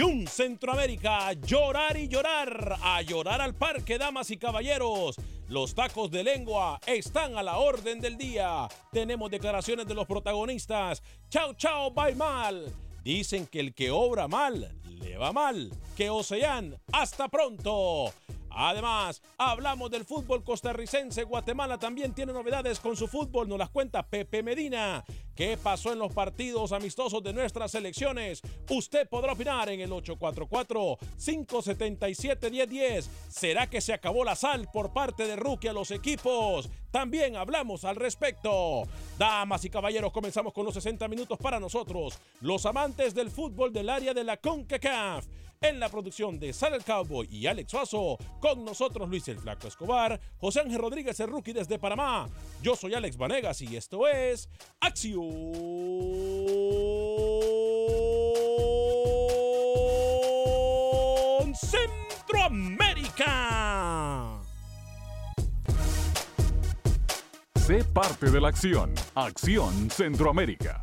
Acción Centroamérica, llorar y llorar, a llorar al parque, damas y caballeros. Los tacos de lengua están a la orden del día. Tenemos declaraciones de los protagonistas. Chao, chao, bye mal. Dicen que el que obra mal, le va mal. Que Ocean, hasta pronto. Además, hablamos del fútbol costarricense. Guatemala también tiene novedades con su fútbol. Nos las cuenta Pepe Medina. ¿Qué pasó en los partidos amistosos de nuestras selecciones? Usted podrá opinar en el 844-577-1010. ¿Será que se acabó la sal por parte de Rookie a los equipos? También hablamos al respecto. Damas y caballeros, comenzamos con los 60 minutos para nosotros, los amantes del fútbol del área de la CONCACAF. En la producción de Sal el Cowboy y Alex Suazo, con nosotros Luis el Flaco Escobar, José Ángel Rodríguez el Rookie desde Panamá. Yo soy Alex Vanegas y esto es Acción Centroamérica. Sé parte de la acción. Acción Centroamérica.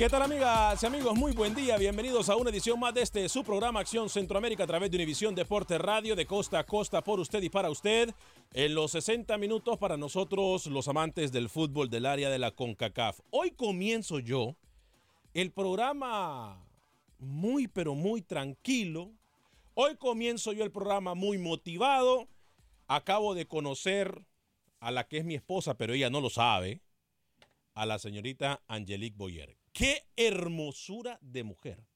¿Qué tal amigas y amigos? Muy buen día, bienvenidos a una edición más de este su programa Acción Centroamérica a través de Univisión Deporte Radio de costa a costa por usted y para usted en los 60 minutos para nosotros los amantes del fútbol del área de la CONCACAF. Hoy comienzo yo el programa muy pero muy tranquilo. Hoy comienzo yo el programa muy motivado. Acabo de conocer a la que es mi esposa, pero ella no lo sabe, a la señorita Angelique Boyer. Qué hermosura de mujer.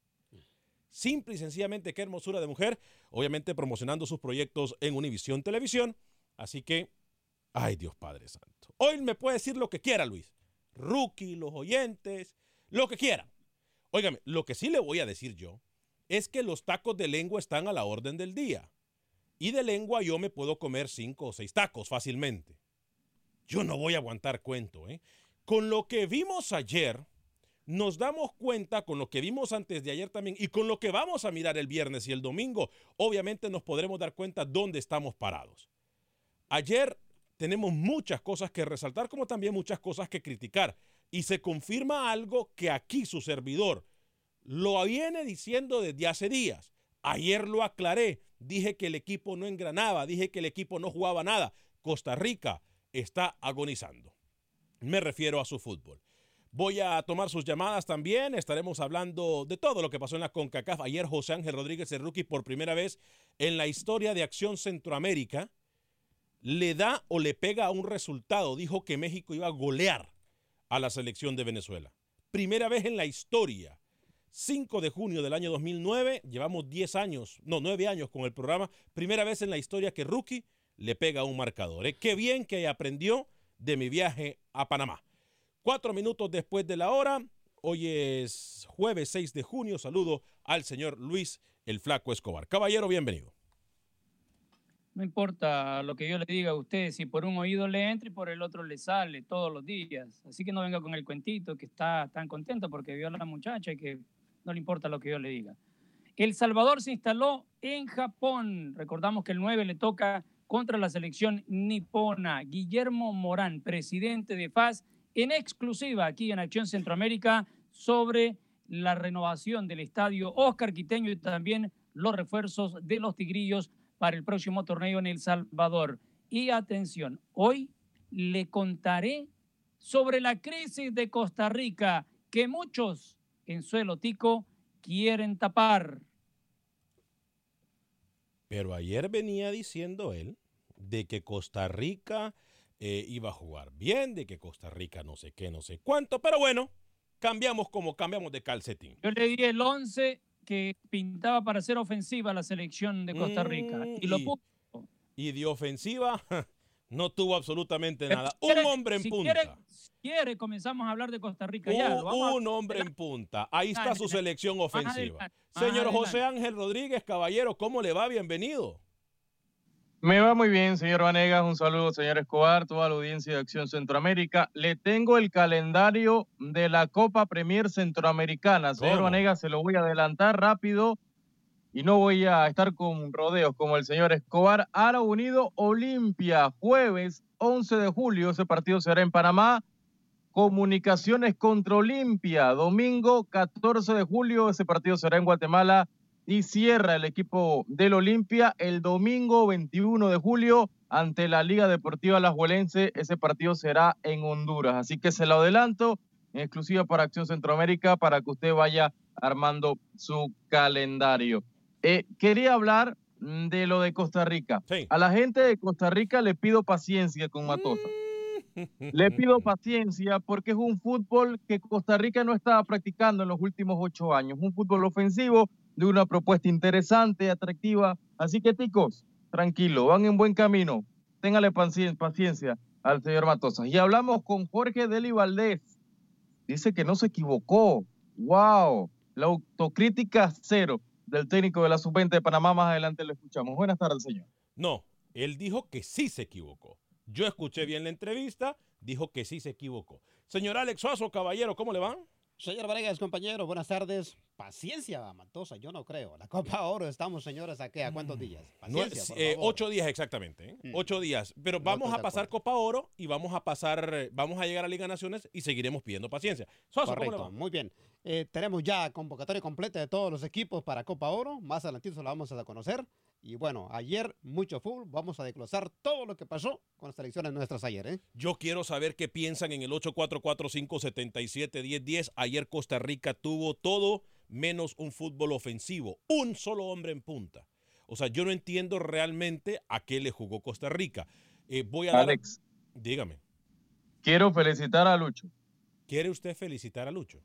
Simple y sencillamente, qué hermosura de mujer. Obviamente promocionando sus proyectos en Univisión Televisión. Así que, ay Dios Padre Santo. Hoy me puede decir lo que quiera, Luis. Rookie, los oyentes, lo que quiera. Óigame, lo que sí le voy a decir yo es que los tacos de lengua están a la orden del día. Y de lengua yo me puedo comer cinco o seis tacos fácilmente. Yo no voy a aguantar cuento, ¿eh? Con lo que vimos ayer, nos damos cuenta con lo que vimos antes de ayer también y con lo que vamos a mirar el viernes y el domingo, obviamente nos podremos dar cuenta dónde estamos parados. Ayer tenemos muchas cosas que resaltar como también muchas cosas que criticar y se confirma algo que aquí su servidor lo viene diciendo desde hace días. Ayer lo aclaré, dije que el equipo no engranaba, dije que el equipo no jugaba nada. Costa Rica está agonizando. Me refiero a su fútbol. Voy a tomar sus llamadas también. Estaremos hablando de todo lo que pasó en la CONCACAF. Ayer José Ángel Rodríguez, el rookie, por primera vez en la historia de Acción Centroamérica, le da o le pega a un resultado. Dijo que México iba a golear a la selección de Venezuela. Primera vez en la historia. 5 de junio del año 2009, llevamos 10 años, no, 9 años con el programa. Primera vez en la historia que rookie le pega a un marcador. ¿eh? Qué bien que aprendió de mi viaje a Panamá. Cuatro minutos después de la hora, hoy es jueves 6 de junio, saludo al señor Luis el Flaco Escobar. Caballero, bienvenido. No importa lo que yo le diga a usted, si por un oído le entra y por el otro le sale todos los días. Así que no venga con el cuentito que está tan contento porque vio a la muchacha y que no le importa lo que yo le diga. El Salvador se instaló en Japón. Recordamos que el 9 le toca contra la selección nipona. Guillermo Morán, presidente de FAS, en exclusiva aquí en Acción Centroamérica sobre la renovación del estadio Oscar Quiteño y también los refuerzos de los Tigrillos para el próximo torneo en El Salvador. Y atención, hoy le contaré sobre la crisis de Costa Rica que muchos en suelo tico quieren tapar. Pero ayer venía diciendo él de que Costa Rica eh, iba a jugar bien, de que Costa Rica no sé qué, no sé cuánto, pero bueno, cambiamos como cambiamos de calcetín. Yo le di el 11 que pintaba para ser ofensiva la selección de Costa Rica Mm, y lo puso. Y de ofensiva no tuvo absolutamente nada. Un quiere- hombre en si punta. Quiere, si quiere, comenzamos a hablar de Costa Rica ya. Un, hombre en punta. Ahí está su selección ofensiva. Señor José. Ángel Rodríguez, caballero, ¿cómo le va? Bienvenido. Me va muy bien, señor Vanegas. Un saludo, señor Escobar, toda la audiencia de Acción Centroamérica. Le tengo el calendario de la Copa Premier Centroamericana. Señor ¿Cómo? Vanegas, se lo voy a adelantar rápido y no voy a estar con rodeos como el señor Escobar. Ara Unido Olimpia, jueves 11 de julio. Ese partido será en Panamá. Comunicaciones contra Olimpia, domingo 14 de julio. Ese partido será en Guatemala y cierra el equipo del Olimpia el domingo 21 de julio ante la Liga Deportiva Alajuelense. Ese partido será en Honduras. Así que se lo adelanto en exclusiva para Acción Centroamérica para que usted vaya armando su calendario. Eh, quería hablar mm, de lo de Costa Rica. Sí. A la gente de Costa Rica le pido paciencia con Matosa. Le pido paciencia porque es un fútbol que Costa Rica no estaba practicando en los últimos ocho años. Un fútbol ofensivo de una propuesta interesante, atractiva. Así que, ticos, tranquilo, van en buen camino. Téngale pacien- paciencia al señor Matosas. Y hablamos con Jorge Deli Valdés. Dice que no se equivocó. ¡Wow! La autocrítica cero del técnico de la sub-20 de Panamá. Más adelante lo escuchamos. Buenas tardes, señor. No, él dijo que sí se equivocó. Yo escuché bien la entrevista, dijo que sí se equivocó. Señor Alex Suazo, caballero, ¿cómo le va? Señor Vargas, compañero, buenas tardes. Paciencia, Matosa, yo no creo. La Copa Oro estamos, señores, ¿a qué? ¿A cuántos días? No, Paciencia, por eh, favor. ocho días exactamente, ¿eh? Mm. ocho días. Pero No vamos estoy a pasar. Copa Oro y vamos a pasar, vamos a llegar a Liga Naciones y seguiremos pidiendo paciencia. Suazo, ¿cómo le Correcto, muy bien. Eh, tenemos ya convocatoria completa de todos los equipos para Copa Oro. Más adelantito se la vamos a conocer. Y bueno, ayer mucho fútbol. Vamos a desglosar todo lo que pasó con las selecciones nuestras ayer. ¿eh? Yo quiero saber qué piensan en el 844-577-1010. Ayer Costa Rica tuvo todo menos un fútbol ofensivo. Un solo hombre en punta. O sea, yo no entiendo realmente a qué le jugó Costa Rica. Eh, voy a dar... Alex, Dígame, quiero felicitar a Lucho. ¿quiere usted felicitar a Lucho?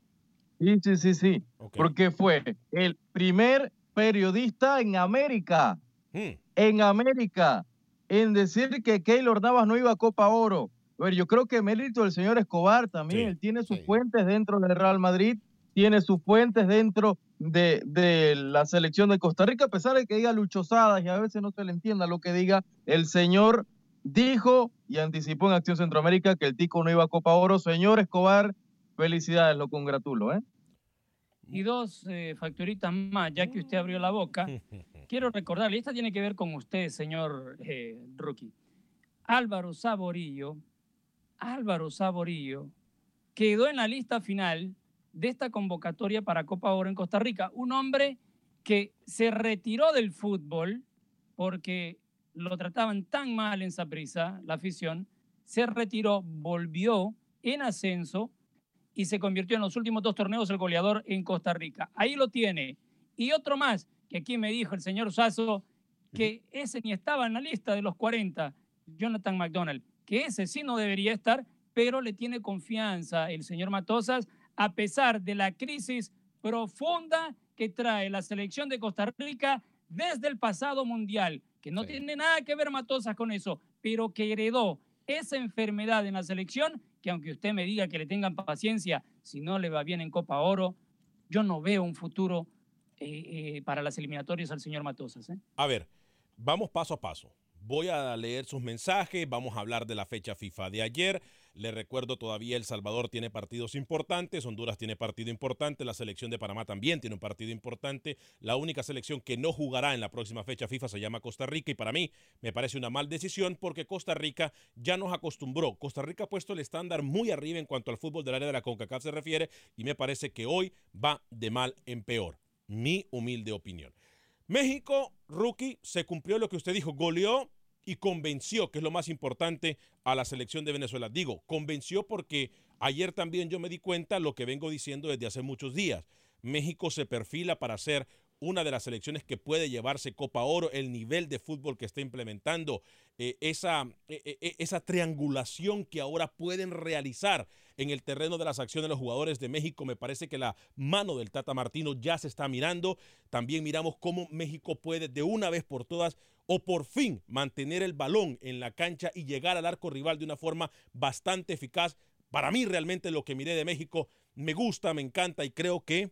Sí, sí, sí, sí. Porque fue el primer periodista en América, Hmm. en América, en decir que Keylor Navas no iba a Copa Oro. A ver, yo creo que mérito del señor Escobar también. Sí, Él tiene sus sí. fuentes dentro del Real Madrid, tiene sus fuentes dentro de, de la selección de Costa Rica, a pesar de que diga luchosadas y a veces no se le entienda lo que diga, el señor dijo y anticipó en Acción Centroamérica que el Tico no iba a Copa Oro. Señor Escobar, felicidades, lo congratulo, ¿eh? Y dos eh, facturitas más, ya que usted abrió la boca. Quiero recordarle, esta tiene que ver con usted, señor eh, Rookie. Álvaro Saborillo, Álvaro Saborillo, quedó en la lista final de esta convocatoria para Copa Oro en Costa Rica. Un hombre que se retiró del fútbol porque lo trataban tan mal en Saprissa, la afición, se retiró, volvió en ascenso y se convirtió en los últimos dos torneos el goleador en Costa Rica. Ahí lo tiene. Y otro más, que aquí me dijo el señor Sazo, que ese ni estaba en la lista de los 40, Jonathan McDonald, que ese sí no debería estar, pero le tiene confianza el señor Matosas, a pesar de la crisis profunda que trae la selección de Costa Rica desde el pasado mundial, que no tiene nada que ver Matosas con eso, pero que heredó esa enfermedad en la selección, que aunque usted me diga que le tengan paciencia, si no le va bien en Copa Oro, yo no veo un futuro eh, eh, para las eliminatorias al señor Matosas. ¿eh? A ver, vamos paso a paso. Voy a leer sus mensajes, vamos a hablar de la fecha FIFA de ayer. Le recuerdo todavía El Salvador tiene partidos importantes, Honduras tiene partido importante, la selección de Panamá también tiene un partido importante. La única selección que no jugará en la próxima fecha FIFA se llama Costa Rica y para mí me parece una mal decisión porque Costa Rica ya nos acostumbró. Costa Rica ha puesto el estándar muy arriba en cuanto al fútbol del área de la CONCACAF se refiere y me parece que hoy va de mal en peor. Mi humilde opinión. México, rookie, se cumplió lo que usted dijo, goleó y convenció, que es lo más importante, a la selección de Venezuela. Digo, convenció porque ayer también yo me di cuenta lo que vengo diciendo desde hace muchos días. México se perfila para ser una de las selecciones que puede llevarse Copa Oro, el nivel de fútbol que está implementando, eh, esa, eh, eh, esa triangulación que ahora pueden realizar en el terreno de las acciones de los jugadores de México. Me parece que la mano del Tata Martino ya se está mirando. También miramos cómo México puede de una vez por todas o por fin mantener el balón en la cancha y llegar al arco rival de una forma bastante eficaz. Para mí realmente lo que miré de México me gusta, me encanta y creo que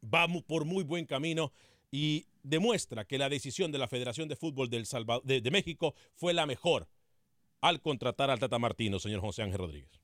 vamos por muy buen camino y demuestra que la decisión de la Federación de Fútbol del de, de, México fue la mejor al contratar al Tata Martino, señor José Ángel Rodríguez.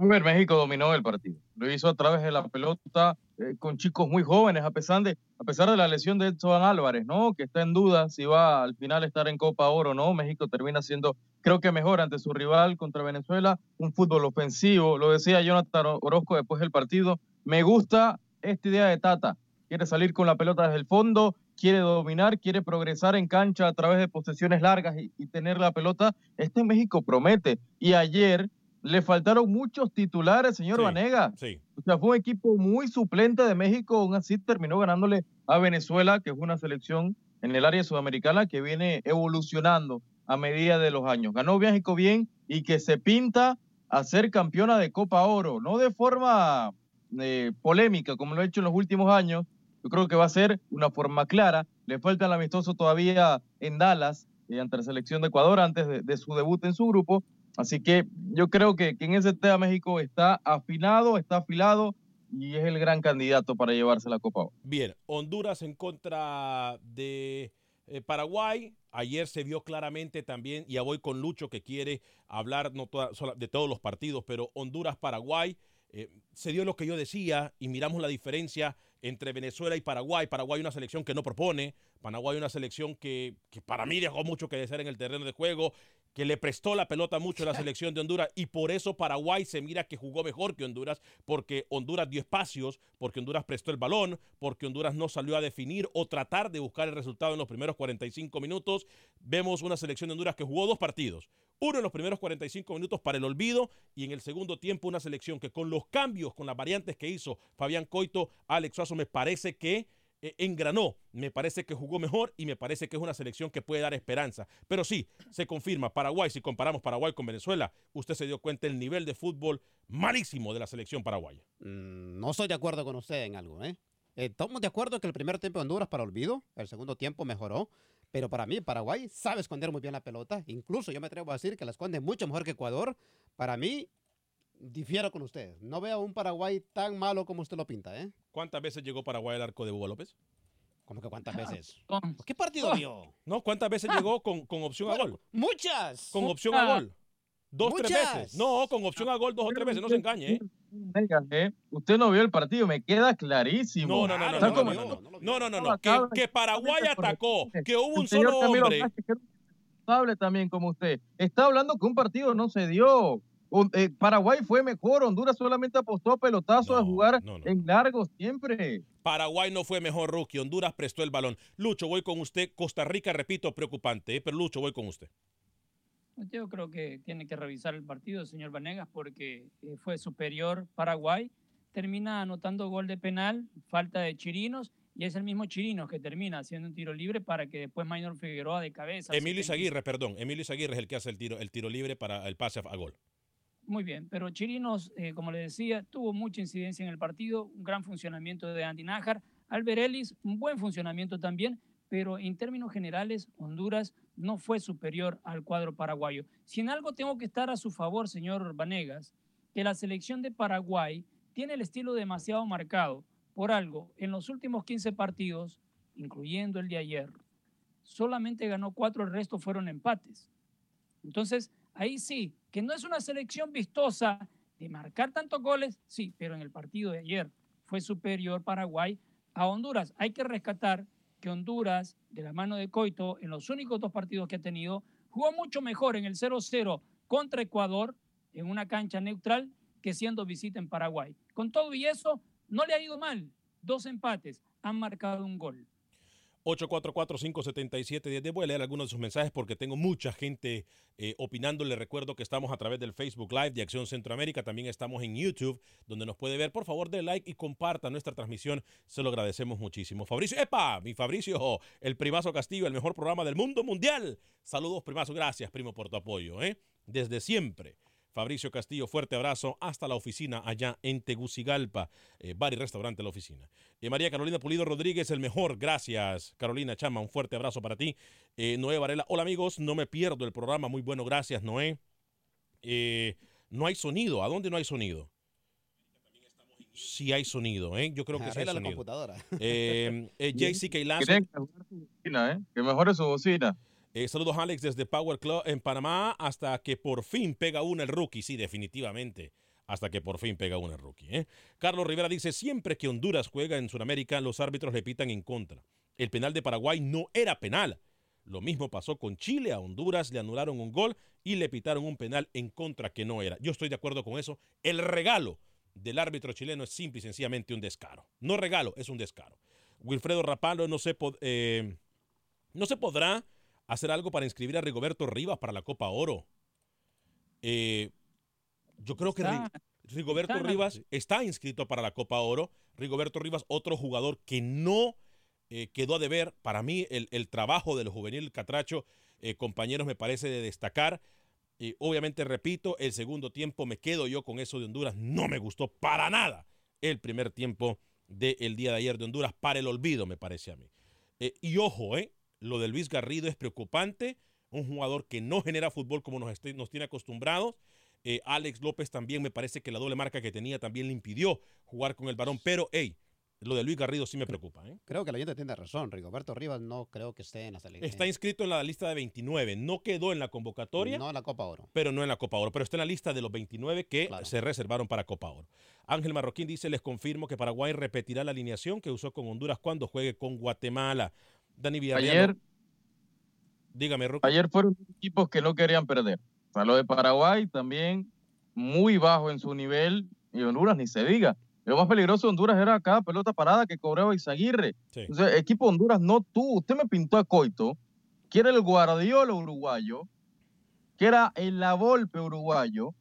A ver, México dominó el partido. Lo hizo a través de la pelota eh, con chicos muy jóvenes, a pesar, de, a pesar de la lesión de Edson Álvarez, ¿no? Que está en duda si va al final a estar en Copa Oro o no. México termina siendo, creo que mejor ante su rival contra Venezuela. Un fútbol ofensivo. Lo decía Jonathan Orozco después del partido. Me gusta esta idea de Tata quiere salir con la pelota desde el fondo, quiere dominar, quiere progresar en cancha a través de posesiones largas y, tener la pelota. Este México promete. Y ayer le faltaron muchos titulares, señor Vanega. Sí. O sea, fue un equipo muy suplente de México, aún así terminó ganándole a Venezuela, que es una selección en el área sudamericana que viene evolucionando a medida de los años. Ganó México bien y que se pinta a ser campeona de Copa Oro, no de forma eh, polémica como lo ha hecho en los últimos años, yo creo que va a ser una forma clara. Le falta el amistoso todavía en Dallas eh, ante la selección de Ecuador antes de, su debut en su grupo. Así que yo creo que, en ese tema México está afinado, está afilado y es el gran candidato para llevarse la Copa. Bien, Honduras en contra de eh, Paraguay. Ayer se vio claramente también, ya voy con Lucho que quiere hablar no de todos los partidos, pero Honduras-Paraguay. Eh, se dio lo que yo decía y miramos la diferencia entre Venezuela y Paraguay. Paraguay una selección que no propone, Paraguay una selección que, que para mí dejó mucho que desear en el terreno de juego que le prestó la pelota mucho a la selección de Honduras y por eso Paraguay se mira que jugó mejor que Honduras, porque Honduras dio espacios, porque Honduras prestó el balón, porque Honduras no salió a definir o tratar de buscar el resultado en los primeros 45 minutos. Vemos una selección de Honduras que jugó dos partidos, uno en los primeros 45 minutos para el olvido y en el segundo tiempo una selección que con los cambios, con las variantes que hizo Fabián Coito, Alex Suazo, me parece que eh, engranó. Me parece que jugó mejor y me parece que es una selección que puede dar esperanza. Pero sí, se confirma, Paraguay, si comparamos Paraguay con Venezuela, usted se dio cuenta el nivel de fútbol malísimo de la selección paraguaya. Mm, no estoy de acuerdo con usted en algo, ¿eh? Estamos de acuerdo que el primer tiempo de Honduras para olvido, el segundo tiempo mejoró, pero para mí Paraguay sabe esconder muy bien la pelota, incluso yo me atrevo a decir que la esconde mucho mejor que Ecuador. Para mí difiero con usted. No veo un Paraguay tan malo como usted lo pinta, ¿eh? ¿Cuántas veces llegó Paraguay al arco de Hugo López? ¿Cómo que cuántas veces? ¿Qué partido vio? No, ¿cuántas veces llegó con, con opción a gol? Muchas. Con opción a gol. Dos, tres veces. No, con opción a gol dos o tres veces. No se engañe, ¿eh? ¿eh? Usted no vio el partido, me queda clarísimo. No, no, no, no. No, no, no, no. Que, que Paraguay atacó, que hubo un solo hombre. Hable también como usted. Está hablando que un partido no se dio. Eh, Paraguay fue mejor, Honduras solamente apostó a pelotazo a jugar en largo siempre. Paraguay no fue mejor rookie, Honduras prestó el balón. Lucho, voy con usted. Costa Rica, repito, preocupante, ¿eh? pero Lucho, voy con usted. Yo creo que tiene que revisar el partido, señor Vanegas, porque eh, fue superior Paraguay. Termina anotando gol de penal, falta de Chirinos, y es el mismo Chirinos que termina haciendo un tiro libre para que después Maynor Figueroa de cabeza. Emilio Aguirre, perdón. Emilio Aguirre es el que hace el tiro, el tiro libre para el pase a gol. Muy bien, pero Chirinos, eh, como le decía, tuvo mucha incidencia en el partido, un gran funcionamiento de Andy Nájar. Albert Ellis, un buen funcionamiento también, pero en términos generales, Honduras no fue superior al cuadro paraguayo. Si en algo tengo que estar a su favor, señor Vanegas, que la selección de Paraguay tiene el estilo demasiado marcado. Por algo, en los últimos 15 partidos, incluyendo el de ayer, solamente ganó cuatro, el resto fueron empates. Entonces, ahí sí, que no es una selección vistosa de marcar tantos goles, sí, pero en el partido de ayer fue superior Paraguay a Honduras. Hay que rescatar que Honduras, de la mano de Coito, en los únicos dos partidos que ha tenido, jugó mucho mejor en el 0-0 contra Ecuador, en una cancha neutral, que siendo visita en Paraguay. Con todo y eso, no le ha ido mal. Dos empates, han marcado un gol. 844-577-10. Voy a leer algunos de sus mensajes porque tengo mucha gente eh, opinando. Le recuerdo que estamos a través del Facebook Live de Acción Centroamérica. También estamos en YouTube, donde nos puede ver. Por favor, de like y comparta nuestra transmisión. Se lo agradecemos muchísimo. Fabricio, ¡epa! Mi Fabricio, el Primazo Castillo, el mejor programa del mundo mundial. Saludos, Primazo. Gracias, primo, por tu apoyo. ¿eh? Desde siempre. Fabricio Castillo, fuerte abrazo hasta la oficina allá en Tegucigalpa, eh, bar y restaurante la oficina. Eh, María Carolina Pulido Rodríguez, el mejor, gracias. Carolina Chama, un fuerte abrazo para ti. Eh, Noé Varela, hola amigos, no me pierdo el programa, muy bueno, gracias Noé. no hay sonido, ¿a dónde no hay sonido? Sí hay sonido, ¿eh? Yo creo que sí hay la sonido. computadora. Eh, JC Keilazo. Que mejorar su bocina, ¿eh? Que mejore su bocina. Eh, saludos Alex desde Power Club en Panamá hasta que por fin pega una el rookie. Sí, definitivamente. Hasta que por fin pega una el rookie. ¿eh? Carlos Rivera dice, siempre que Honduras juega en Sudamérica, los árbitros le pitan en contra. El penal de Paraguay no era penal. Lo mismo pasó con Chile. A Honduras le anularon un gol y le pitaron un penal en contra que no era. Yo estoy de acuerdo con eso. El regalo del árbitro chileno es simple y sencillamente un descaro. No regalo, es un descaro. Wilfredo Rapalo no se, eh, no se podrá hacer algo para inscribir a Rigoberto Rivas para la Copa Oro. Eh, yo creo que Rigoberto Rivas está inscrito para la Copa Oro. Rigoberto Rivas, otro jugador que no eh, quedó a deber. Para mí, el, trabajo del juvenil Catracho, eh, compañeros, me parece de destacar. Y obviamente, repito, el segundo tiempo me quedo yo con eso de Honduras. No me gustó para nada el primer tiempo del día de ayer de Honduras para el olvido, me parece a mí. y ojo, eh, lo de Luis Garrido es preocupante, un jugador que no genera fútbol como nos, nos tiene acostumbrados. Eh, Alex López también me parece que la doble marca que tenía también le impidió jugar con el varón, pero hey, lo de Luis Garrido sí me preocupa. ¿eh? Creo que la gente tiene razón. Rigoberto Rivas no creo que esté en la selección. Está inscrito en la lista de 29. No quedó en la convocatoria. No en la Copa Oro. Pero no en la Copa Oro. Pero está en la lista de los 29 que se reservaron para Copa Oro. Ángel Marroquín dice, les confirmo que Paraguay repetirá la alineación que usó con Honduras cuando juegue con Guatemala. Dani Villarreal. Ayer, dígame, Ayer fueron equipos que no querían perder. O sea, lo de Paraguay también muy bajo en su nivel y Honduras ni se diga. Lo más peligroso de Honduras era cada pelota parada que cobraba Izaguirre. Entonces, equipo Honduras no tú. Usted me pintó a Coito, que era el Guardiola uruguayo, que era el La Volpe uruguayo.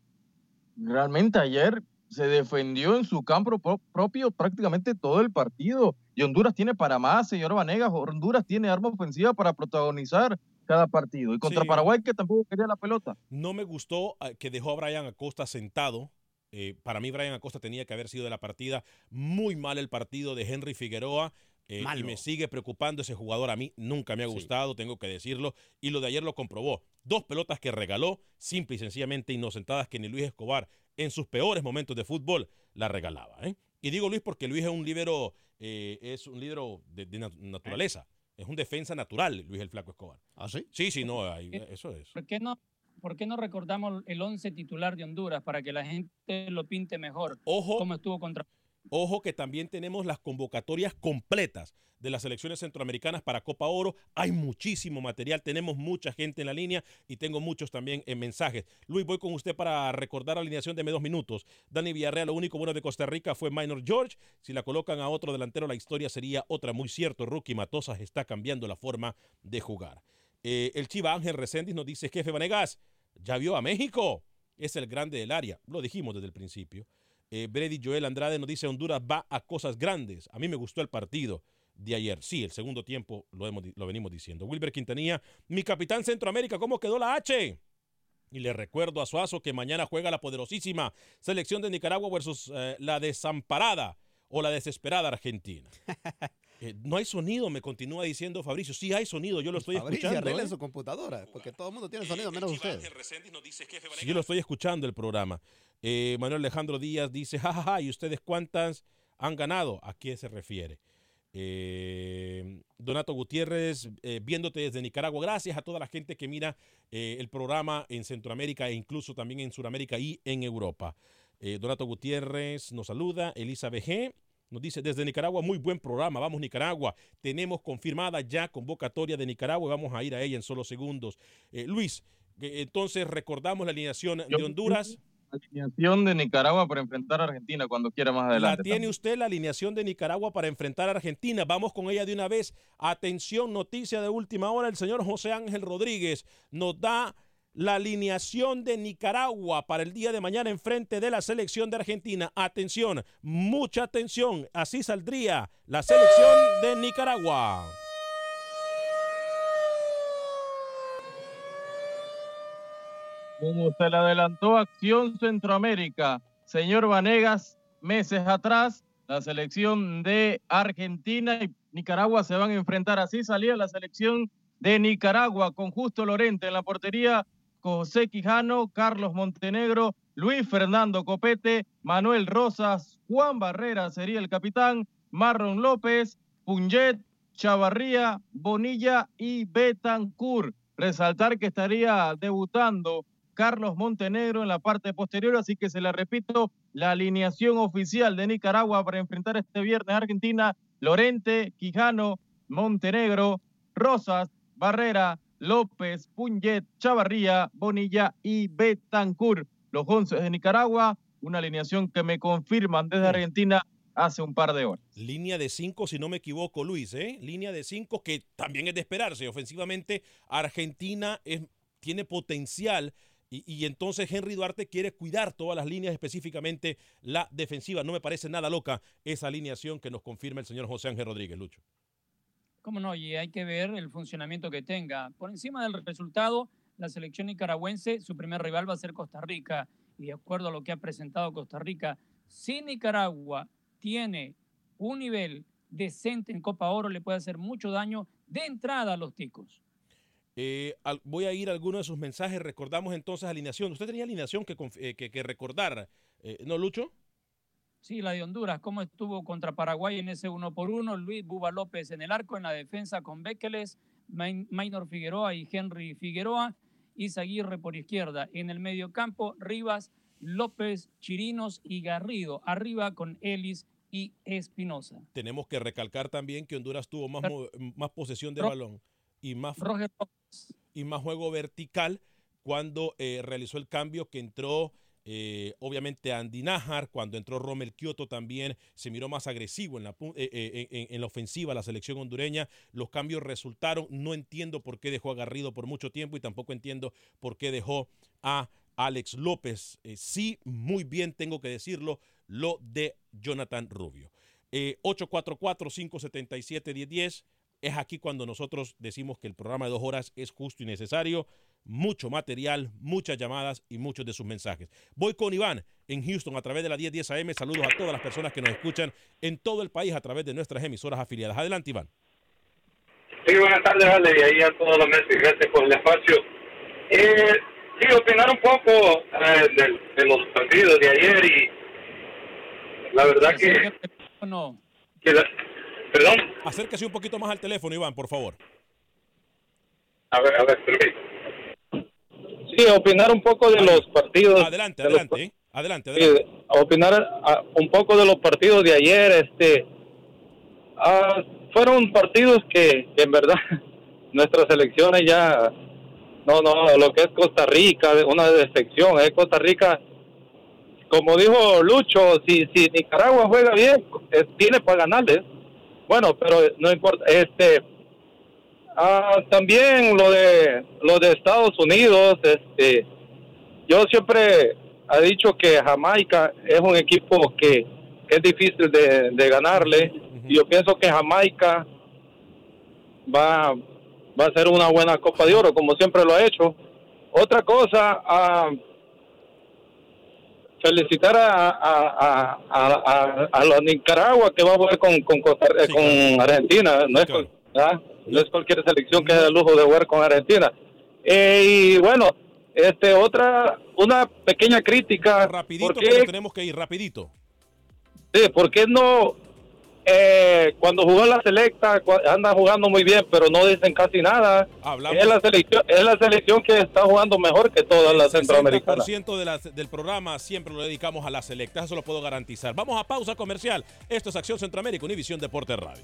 Realmente ayer se defendió en su campo propio prácticamente todo el partido. Y Honduras tiene para más, señor Vanegas. Honduras tiene arma ofensiva para protagonizar cada partido. Y contra Paraguay, que tampoco quería la pelota. No me gustó ah, que dejó a Brian Acosta sentado. Eh, para mí, Brian Acosta tenía que haber sido de la partida. Muy mal el partido de Henry Figueroa. Eh, y me sigue preocupando ese jugador. A mí nunca me ha gustado, tengo que decirlo. Y lo de ayer lo comprobó. Dos pelotas que regaló, simple y sencillamente inocentadas que ni Luis Escobar en sus peores momentos de fútbol la regalaba. ¿eh? Y digo Luis porque Luis es un libero, eh, es un libro de, naturaleza. Es un defensa natural, Luis el Flaco Escobar. ¿Ah, sí? Sí, sí, no, eso es. ¿Por qué no, ¿Por qué no recordamos el 11 titular de Honduras para que la gente lo pinte mejor? Ojo. Cómo estuvo contra Ojo que también tenemos las convocatorias completas de las selecciones centroamericanas para Copa Oro. Hay muchísimo material, tenemos mucha gente en la línea y tengo muchos también en mensajes. Luis, voy con usted para recordar la alineación de dos minutos. Dani Villarreal, lo único bueno de Costa Rica fue Minor George. Si la colocan a otro delantero, la historia sería otra. Muy cierto, Rookie Matosas está cambiando la forma de jugar. Eh, el Chiva Ángel Reséndiz nos dice, jefe Vanegas, Ya vio a México. Es el grande del área. Lo dijimos desde el principio. Eh, Brady Joel Andrade nos dice Honduras va a cosas grandes. A mí me gustó el partido de ayer. Sí, el segundo tiempo lo, hemos, lo venimos diciendo. Wilber Quintanilla, mi capitán Centroamérica, ¿cómo quedó la H? Y le recuerdo a Suazo que mañana juega la poderosísima selección de Nicaragua versus eh, la desamparada o la desesperada Argentina. Eh, no hay sonido, me continúa diciendo Fabricio. Sí hay sonido, yo lo estoy Fabricio, escuchando. arreglen ¿eh? su computadora, porque todo el mundo tiene sonido menos usted. Sí, yo lo estoy escuchando el programa. Eh, Manuel Alejandro Díaz dice, jajaja, ¿y ustedes cuántas han ganado? ¿A qué se refiere? Eh, Donato Gutiérrez, eh, viéndote desde Nicaragua. Gracias a toda la gente que mira el programa en Centroamérica e incluso también en Sudamérica y en Europa. Donato Gutiérrez nos saluda. Elisa BG nos dice desde Nicaragua, muy buen programa. Vamos Nicaragua. Tenemos confirmada ya convocatoria de Nicaragua y vamos a ir a ella en solo segundos. Luis, entonces recordamos la alineación de Honduras. Alineación de Nicaragua para enfrentar a Argentina cuando quiera más La adelante. tiene usted la alineación de Nicaragua para enfrentar a Argentina. Vamos con ella de una vez. Atención, noticia de última hora. El señor José Ángel Rodríguez nos da la alineación de Nicaragua para el día de mañana en frente de la selección de Argentina. Atención, mucha atención. Así saldría la selección de Nicaragua. Como se le adelantó Acción Centroamérica, señor Vanegas, meses atrás, la selección de Argentina y Nicaragua se van a enfrentar. Así salía la selección de Nicaragua con Justo Lorente en la portería, José Quijano, Carlos Montenegro, Luis Fernando Copete, Manuel Rosas, Juan Barrera sería el capitán, Marlon López, Punjet, Chavarría, Bonilla y Betancourt. Resaltar que estaría debutando Carlos Montenegro en la parte posterior, así que se la repito, la alineación oficial de Nicaragua para enfrentar este viernes a Argentina, Lorente, Quijano, Montenegro, Rosas, Barrera, López, Puñet, Chavarría, Bonilla y Betancourt. Los 11 de Nicaragua, una alineación que me confirman desde Argentina hace un par de horas. Línea de cinco, si no me equivoco, Luis, ¿eh? Línea de cinco que también es de esperarse. Ofensivamente, Argentina es- tiene potencial y, entonces Henry Duarte quiere cuidar todas las líneas, específicamente la defensiva. No me parece nada loca esa alineación que nos confirma el señor José Ángel Rodríguez, Lucho. ¿Cómo no? Y hay que ver el funcionamiento que tenga. Por encima del resultado, la selección nicaragüense, su primer rival va a ser Costa Rica. Y de acuerdo a lo que ha presentado Costa Rica, si Nicaragua tiene un nivel decente en Copa Oro, le puede hacer mucho daño de entrada a los ticos. Eh, al- voy a ir a algunos de sus mensajes. Recordamos entonces alineación. Usted tenía alineación que, eh, que, que recordar, eh, ¿no, Lucho? Sí, la de Honduras, cómo estuvo contra Paraguay en ese uno por uno, Luis Buba López en el arco, en la defensa con Bekeles, Main- Maynor Figueroa y Henry Figueroa, y Zaguirre por izquierda. En el medio campo, Rivas, López, Chirinos y Garrido. Arriba con Ellis y Espinosa. Tenemos que recalcar también que Honduras tuvo más, más posesión de Ro- balón y más, Roger y más juego vertical cuando eh, realizó el cambio que entró eh, obviamente Andy Najar, cuando entró Romel Kioto también se miró más agresivo en la, eh, en, la ofensiva la selección hondureña. Los cambios resultaron. No entiendo por qué dejó a Garrido por mucho tiempo y tampoco entiendo por qué dejó a Alex López. Sí, muy bien, tengo que decirlo, lo de Jonathan Rubio. Eh, 844-577-1010. Es aquí cuando nosotros decimos que el programa de dos horas es justo y necesario. Mucho material, muchas llamadas y muchos de sus mensajes. Voy con Iván en Houston a través de la 1010 AM. Saludos a todas las personas que nos escuchan en todo el país a través de nuestras emisoras afiliadas. Adelante, Iván. Sí, buenas tardes, Ale, y ahí a todos los meses. Gracias por el espacio. Eh, sí, opinar un poco eh, de, de los partidos de ayer y la verdad que, No. que la- perdón, Acérquese un poquito más al teléfono, Iván, por favor. a ver, a ver, permítame. Sí, opinar un poco de los partidos. Adelante, de los- adelante, ¿eh? adelante, Sí, opinar ah, un poco de los partidos de ayer, este, ah, fueron partidos que, que en verdad nuestras selecciones ya, no, no, lo que es Costa Rica, una decepción, ¿eh? Costa Rica, como dijo Lucho, si, si Nicaragua juega bien, tiene para ganarles. Bueno, pero no importa, este, ah, también lo de, lo de Estados Unidos, este, yo siempre he dicho que Jamaica es un equipo que, que es difícil de, de ganarle y yo pienso que Jamaica va, va a ser una buena Copa de Oro, como siempre lo ha hecho. Otra cosa, ah, felicitar a, a, a, a, a la Nicaragua que va a jugar con, con, Costa- eh, con Argentina. No es, cual- no es cualquier selección que da el lujo de jugar con Argentina. Eh, y bueno, este otra, una pequeña crítica. Rapidito, ¿Por porque tenemos que ir rapidito. sí, ¿por qué no eh, cuando jugó en la selecta anda jugando muy bien, pero no dicen casi nada? Hablamos- Es la selección, es la selección que está jugando mejor que todas las centroamericanas. 60% de las- del programa siempre lo dedicamos a las selectas, eso lo puedo garantizar. Vamos a pausa comercial. Esto es Acción Centroamérica, Univisión Deporte Radio.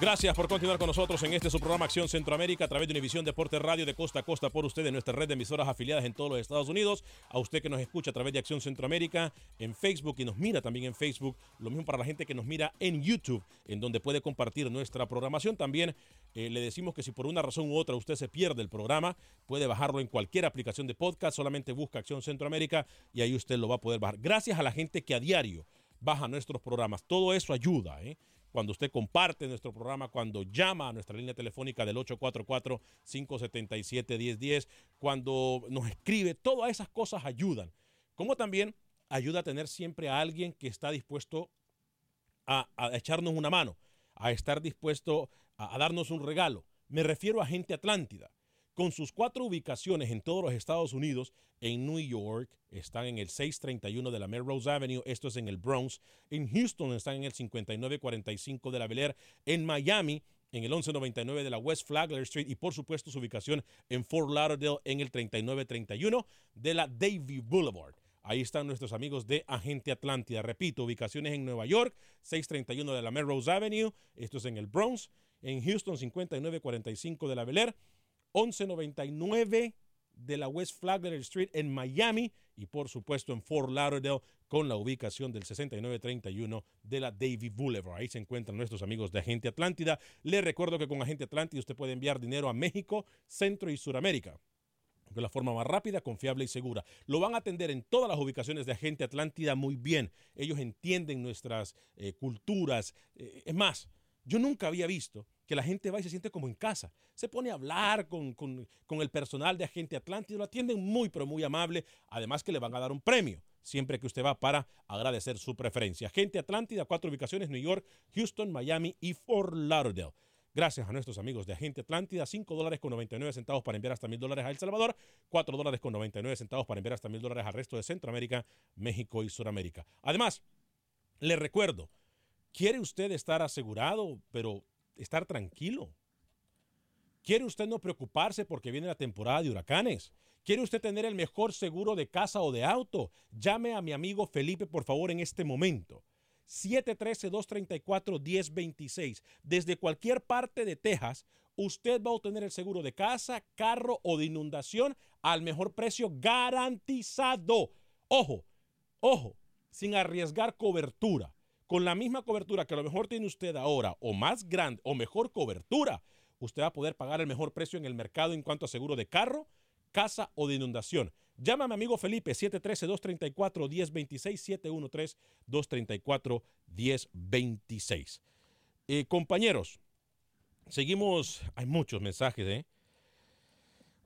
Gracias por continuar con nosotros en este su programa Acción Centroamérica a través de Univisión Deporte Radio de costa a costa por usted en nuestra red de emisoras afiliadas en todos los Estados Unidos. A usted que nos escucha a través de Acción Centroamérica en Facebook y nos mira también en Facebook. Lo mismo para la gente que nos mira en YouTube, en donde puede compartir nuestra programación. También eh, le decimos que si por una razón u otra usted se pierde el programa, puede bajarlo en cualquier aplicación de podcast. Solamente busca Acción Centroamérica y ahí usted lo va a poder bajar. Gracias a la gente que a diario baja nuestros programas. Todo eso ayuda, ¿eh? Cuando usted comparte nuestro programa, cuando llama a nuestra línea telefónica del 844-577-1010, cuando nos escribe, todas esas cosas ayudan. Como también ayuda a tener siempre a alguien que está dispuesto a, echarnos una mano, a estar dispuesto a darnos un regalo. Me refiero a Gente Atlántida. Con sus cuatro ubicaciones en todos los Estados Unidos, en New York están en el 631 de la Melrose Avenue, esto es en el Bronx. En Houston están en el 5945 de la Bel Air. En Miami, en el 1199 de la West Flagler Street. Y por supuesto, su ubicación en Fort Lauderdale, en el 3931 de la Davie Boulevard. Ahí están nuestros amigos de Agente Atlántida. Repito, ubicaciones en Nueva York, 631 de la Melrose Avenue, esto es en el Bronx. En Houston, 5945 de la Bel Air. 1199 de la West Flagler Street en Miami y por supuesto en Fort Lauderdale con la ubicación del 6931 de la Davie Boulevard. Ahí se encuentran nuestros amigos de Agente Atlántida. Les recuerdo que con Agente Atlántida usted puede enviar dinero a México, Centro y Suramérica de la forma más rápida, confiable y segura. Lo van a atender en todas las ubicaciones de Agente Atlántida muy bien. Ellos entienden nuestras eh, culturas. Eh, es más, yo nunca había visto que la gente va y se siente como en casa. Se pone a hablar con, con- el personal de Agente Atlántida, lo atienden muy, pero muy amable. Además que le van a dar un premio siempre que usted va para agradecer su preferencia. Agente Atlántida, cuatro ubicaciones, New York, Houston, Miami y Fort Lauderdale. Gracias a nuestros amigos de Agente Atlántida, 5 dólares con 99 centavos para enviar hasta mil dólares a El Salvador, 4 dólares con 99 centavos para enviar hasta mil dólares al resto de Centroamérica, México y Sudamérica. Además, le recuerdo, ¿quiere usted estar asegurado, pero estar tranquilo? ¿Quiere usted no preocuparse porque viene la temporada de huracanes? ¿Quiere usted tener el mejor seguro de casa o de auto? Llame a mi amigo Felipe, por favor, en este momento. 713-234-1026. Desde cualquier parte de Texas, usted va a obtener el seguro de casa, carro o de inundación al mejor precio garantizado. Ojo, ojo, sin arriesgar cobertura. Con la misma cobertura que a lo mejor tiene usted ahora, o más grande, o mejor cobertura, usted va a poder pagar el mejor precio en el mercado en cuanto a seguro de carro, casa o de inundación. Mi amigo Felipe, 713-234-1026, 713-234-1026. Eh, compañeros, seguimos, hay muchos mensajes, ¿eh?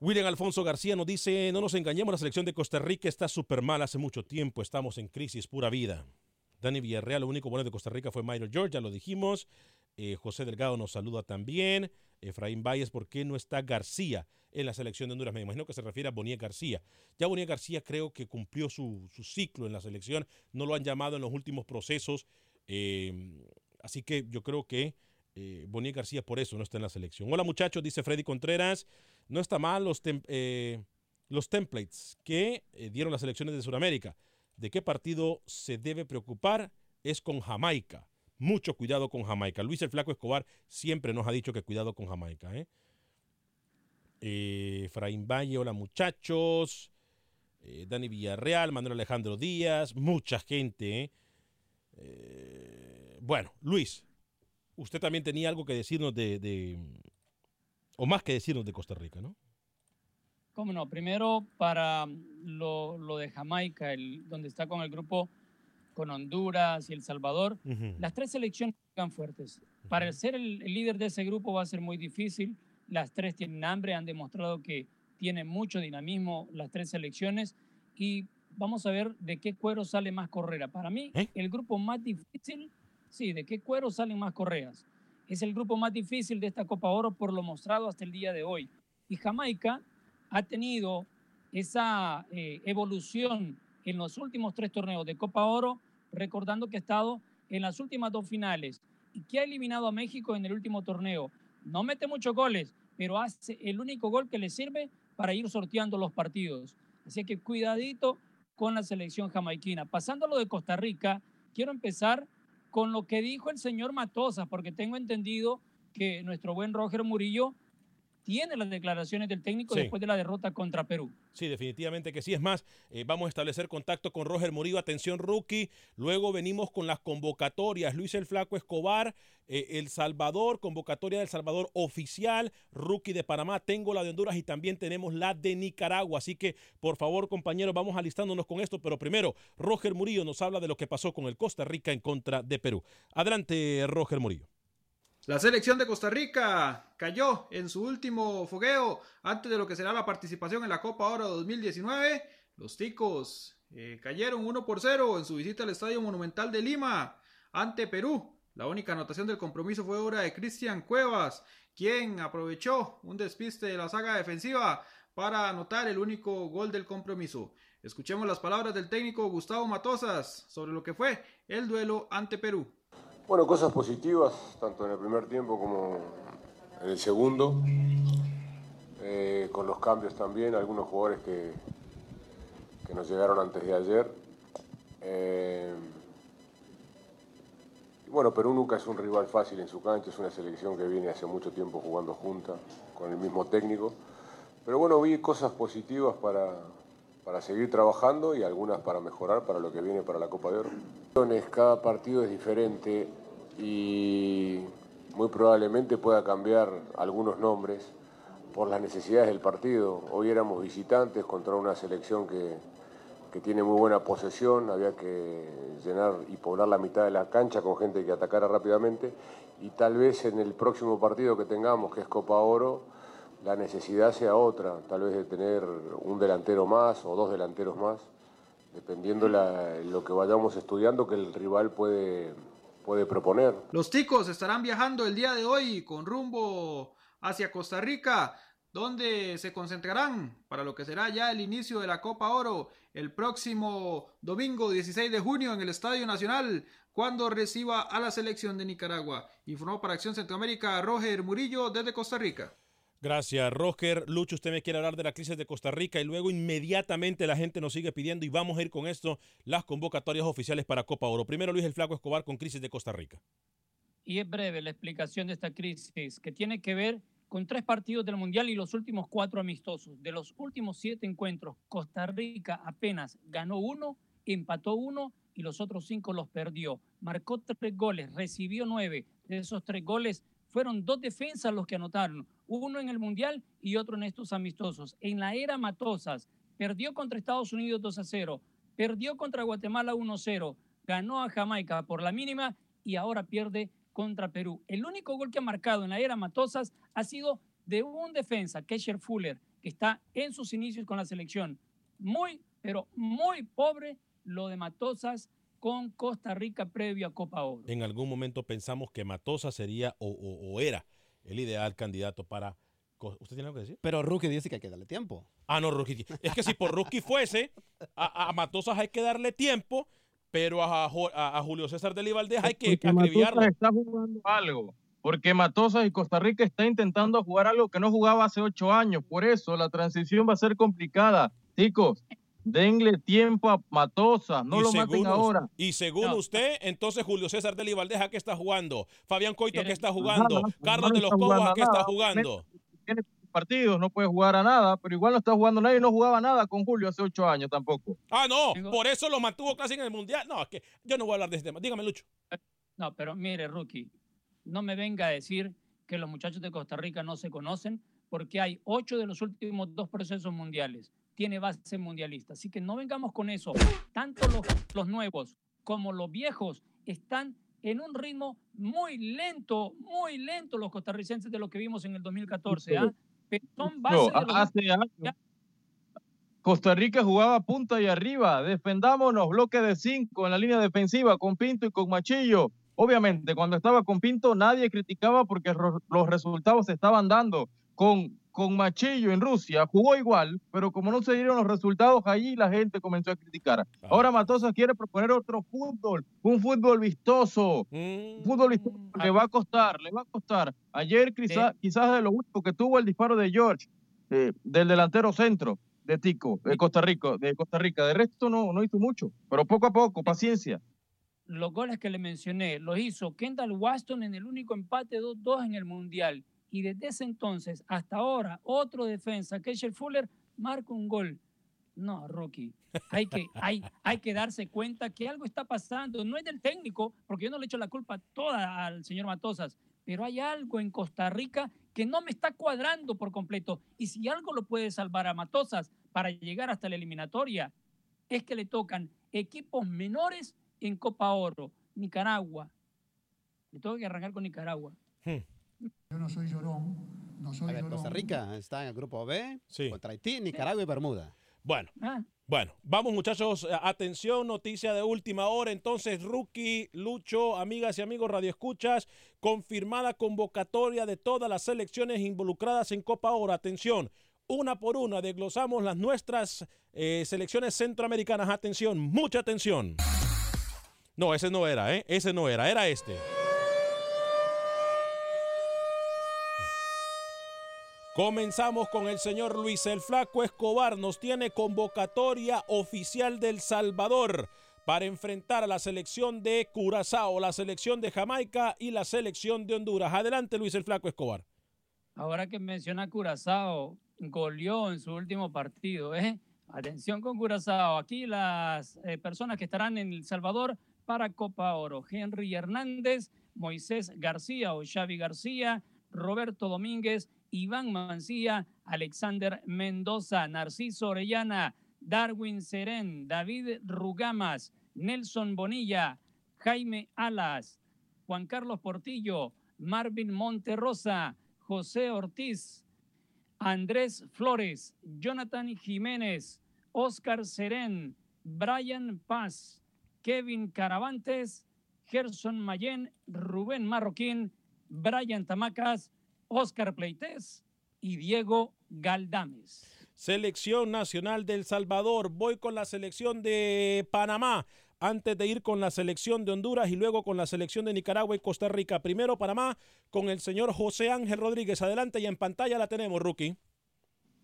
William Alfonso García nos dice, no nos engañemos, la selección de Costa Rica está súper mal hace mucho tiempo, estamos en crisis, pura vida. Dani Villarreal, lo único bueno de Costa Rica fue Mayro George, ya lo dijimos. Eh, José Delgado nos saluda también. Efraín Valles, ¿por qué no está García en la selección de Honduras? Me imagino que se refiere a Bonilla García. Ya Bonilla García creo que cumplió su, ciclo en la selección, no lo han llamado en los últimos procesos, eh, así que yo creo que eh, Bonilla García por eso no está en la selección. Hola muchachos, dice Freddy Contreras, no está mal los, eh, los templates que eh, dieron las selecciones de Sudamérica. ¿De qué partido se debe preocupar? Es con Jamaica. mucho cuidado con Jamaica. Luis el Flaco Escobar siempre nos ha dicho que cuidado con Jamaica. ¿eh? Eh, Efraín Valle, hola muchachos. Eh, Dani Villarreal, Manuel Alejandro Díaz, mucha gente. ¿eh? Eh, bueno, Luis, usted también tenía algo que decirnos de, de, o más que decirnos de Costa Rica, ¿no? Cómo no, primero para lo, lo de Jamaica, el, donde está con el grupo con Honduras y El Salvador, Ujú. las tres selecciones están fuertes. Para ser el, el líder de ese grupo va a ser muy difícil. Las tres tienen hambre, han demostrado que tienen mucho dinamismo las tres selecciones y vamos a ver de qué cuero sale más correa. Para mí, el grupo más difícil, sí, de qué cuero salen más correas. Es el grupo más difícil de esta Copa Oro por lo mostrado hasta el día de hoy. Y Jamaica ha tenido esa eh, evolución en los últimos tres torneos de Copa Oro, recordando que ha estado en las últimas dos finales y que ha eliminado a México en el último torneo. No mete muchos goles, pero hace el único gol que le sirve para ir sorteando los partidos. Así que cuidadito con la selección jamaiquina. Pasando a lo de Costa Rica, quiero empezar con lo que dijo el señor Matosas, porque tengo entendido que nuestro buen Roger Murillo tiene las declaraciones del técnico Sí. después de la derrota contra Perú. Sí, definitivamente que sí. Es más, eh, vamos a establecer contacto con Roger Murillo. Atención, rookie. Luego venimos con las convocatorias. Luis el Flaco Escobar, eh, El Salvador, convocatoria del Salvador oficial, rookie de Panamá. Tengo la de Honduras y también tenemos la de Nicaragua. Así que, por favor, compañeros, vamos alistándonos con esto. Pero primero, Roger Murillo nos habla de lo que pasó con el Costa Rica en contra de Perú. Adelante, Roger Murillo. La selección de Costa Rica cayó en su último fogueo antes de lo que será la participación en la Copa Oro 2019. Los ticos eh, cayeron 1 por 0 en su visita al Estadio Monumental de Lima ante Perú. La única anotación del compromiso fue obra de Cristian Cuevas, quien aprovechó un despiste de la saga defensiva para anotar el único gol del compromiso. Escuchemos las palabras del técnico Gustavo Matosas sobre lo que fue el duelo ante Perú. Bueno, cosas positivas, tanto en el primer tiempo como en el segundo. Eh, con los cambios también, algunos jugadores que, que nos llegaron antes de ayer. Eh, bueno, Perú nunca es un rival fácil en su cancha, es una selección que viene hace mucho tiempo jugando junta, con el mismo técnico. Pero bueno, vi cosas positivas para, para seguir trabajando y algunas para mejorar para lo que viene para la Copa de Oro. Cada partido es diferente y muy probablemente pueda cambiar algunos nombres por las necesidades del partido. Hoy éramos visitantes contra una selección que, que tiene muy buena posesión, había que llenar y poblar la mitad de la cancha con gente que atacara rápidamente y tal vez en el próximo partido que tengamos, que es Copa Oro, la necesidad sea otra, tal vez de tener un delantero más o dos delanteros más, dependiendo la- lo que vayamos estudiando que el rival puede, puede proponer. Los ticos estarán viajando el día de hoy con rumbo hacia Costa Rica, donde se concentrarán para lo que será ya el inicio de la Copa Oro el próximo domingo 16 de junio en el Estadio Nacional, cuando reciba a la selección de Nicaragua. Informó para Acción Centroamérica Roger Murillo desde Costa Rica. Gracias, Roger. Lucho, usted me quiere hablar de la crisis de Costa Rica y luego inmediatamente la gente nos sigue pidiendo y vamos a ir con esto las convocatorias oficiales para Copa Oro. Primero, Luis el Flaco Escobar con crisis de Costa Rica. Y es breve la explicación de esta crisis, que tiene que ver con tres partidos del Mundial y los últimos cuatro amistosos. De los últimos siete encuentros, Costa Rica apenas ganó uno, empató uno y los otros cinco los perdió. Marcó tres goles, recibió nueve. De esos tres goles fueron dos defensas los que anotaron, uno en el Mundial y otro en estos amistosos. En la era Matosas, perdió contra Estados Unidos 2 a 0, perdió contra Guatemala 1 a 0, ganó a Jamaica por la mínima y ahora pierde contra Perú. El único gol que ha marcado en la era Matosas ha sido de un defensa, Kesher Fuller, que está en sus inicios con la selección. Muy, pero muy pobre lo de Matosas con Costa Rica previo a Copa Oro. En algún momento pensamos que Matosa sería o- o era el ideal candidato para... ¿Usted tiene algo que decir? Pero Rookie dice que hay que darle tiempo. Ah, no, Rookie. Es que si por Rookie fuese, a, a Matosas hay que darle tiempo, pero a, a- a Julio César de Valdez hay que acribillarlo. Matosas está jugando algo. Porque Matosas y Costa Rica está intentando jugar algo que no jugaba hace ocho años. Por eso la transición va a ser complicada. Chicos, Denle tiempo a Matosas, no Y lo maten según us- ahora. Y según No. usted, entonces Julio César Deli Valdeja, ¿qué está jugando? Fabián Coito, ¿qué está jugando? Nada, Carlos no de los Cobas, ¿qué está jugando? Tiene partidos, no puede jugar a nada, pero igual no está jugando nadie, no jugaba nada con Julio hace ocho años tampoco. Ah, no, por eso lo mantuvo casi en el Mundial. No, es que yo no voy a hablar de este tema. Dígame, Lucho. No, pero mire, Rookie, no me venga a decir que los muchachos de Costa Rica no se conocen, porque hay ocho de los últimos dos procesos mundiales. Tiene base mundialista. Así que no vengamos con eso. Tanto los, los nuevos como los viejos están en un ritmo muy lento, muy lento los costarricenses de lo que vimos en el 2014. ¿ah? Pero son bases No, de los- hace años. Costa Rica jugaba punta y arriba. Defendámonos, bloque de cinco en la línea defensiva con Pinto y con Machillo. Obviamente, cuando estaba con Pinto nadie criticaba porque los resultados se estaban dando. Con, con Machillo en Rusia jugó igual, pero como no se dieron los resultados allí, la gente comenzó a criticar. Ahora Matosas quiere proponer otro fútbol, un fútbol vistoso. Mm, Un fútbol vistoso le va a costar, le va a costar. Ayer quizá- quizás de lo único que tuvo el disparo de George, eh, del delantero centro de Tico, de Costa Rica, de Costa Rica. De resto no, no hizo mucho, pero poco a poco, paciencia. los goles que le mencioné los hizo Kendall Waston en el único empate 2-2 en el Mundial. Y desde ese entonces hasta ahora, otro defensa, Keishel Fuller, marca un gol. No, Rookie, hay que, hay, hay que darse cuenta que algo está pasando. No es del técnico, porque yo no le echo la culpa toda al señor Matosas, pero hay algo en Costa Rica que no me está cuadrando por completo. Y si algo lo puede salvar a Matosas para llegar hasta la eliminatoria, es que le tocan equipos menores en Copa Oro, Nicaragua. Le tengo que arrancar con Nicaragua. Yo no soy llorón, no soy A ver, llorón. Costa Rica está en el grupo B Sí. contra Haití, Nicaragua y Bermuda. Bueno, Ah, bueno, vamos muchachos, atención, noticia de última hora. Entonces, Rookie, Lucho, amigas y amigos radioescuchas, confirmada convocatoria de todas las selecciones involucradas en Copa Oro. Atención, una por una desglosamos las nuestras eh, selecciones centroamericanas. Atención, mucha atención. No, ese no era, ¿eh? Ese no era, era este. Comenzamos con el señor Luis el Flaco Escobar. Nos tiene convocatoria oficial del Salvador para enfrentar a la selección de Curazao, la selección de Jamaica y la selección de Honduras. Adelante, Luis el Flaco Escobar. ahora que menciona Curazao, goleó en su último partido. ¿eh? Atención con Curazao. Aquí las eh, personas que estarán en El Salvador para Copa Oro. Henry Hernández, Moisés García o Xavi García, Roberto Domínguez, Iván Mancía, Alexander Mendoza, Narciso Orellana, Darwin Serén, David Rugamas, Nelson Bonilla, Jaime Alas, Juan Carlos Portillo, Marvin Monterrosa, José Ortiz, Andrés Flores, Jonathan Jiménez, Oscar Serén, Brian Paz, Kevin Caravantes, Gerson Mayen, Rubén Marroquín, Brian Tamacas, Oscar Pleites y Diego Galdames. Selección Nacional del Salvador. Voy con la selección de Panamá antes de ir con la selección de Honduras y luego con la selección de Nicaragua y Costa Rica. Primero Panamá con el señor José Ángel Rodríguez. Adelante y en pantalla la tenemos, rookie.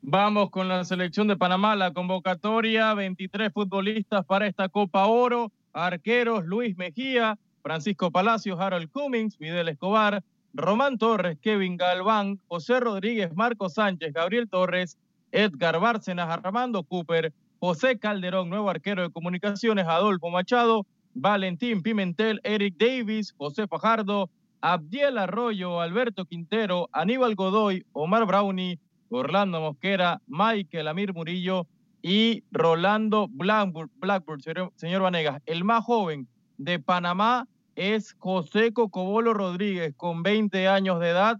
Vamos con la selección de Panamá, la convocatoria, 23 futbolistas para esta Copa Oro, arqueros Luis Mejía, Francisco Palacios, Harold Cummings, Fidel Escobar, Román Torres, Kevin Galván, José Rodríguez, Marco Sánchez, Gabriel Torres, Edgar Bárcenas, Armando Cooper, José Calderón, nuevo arquero de comunicaciones, Adolfo Machado, Valentín Pimentel, Eric Davis, José Fajardo, Abdiel Arroyo, Alberto Quintero, Aníbal Godoy, Omar Brownie, Orlando Mosquera, Michael Amir Murillo y Rolando Blackburn, señor Vanegas. El más joven de Panamá es José Cocobolo Rodríguez, con 20 años de edad,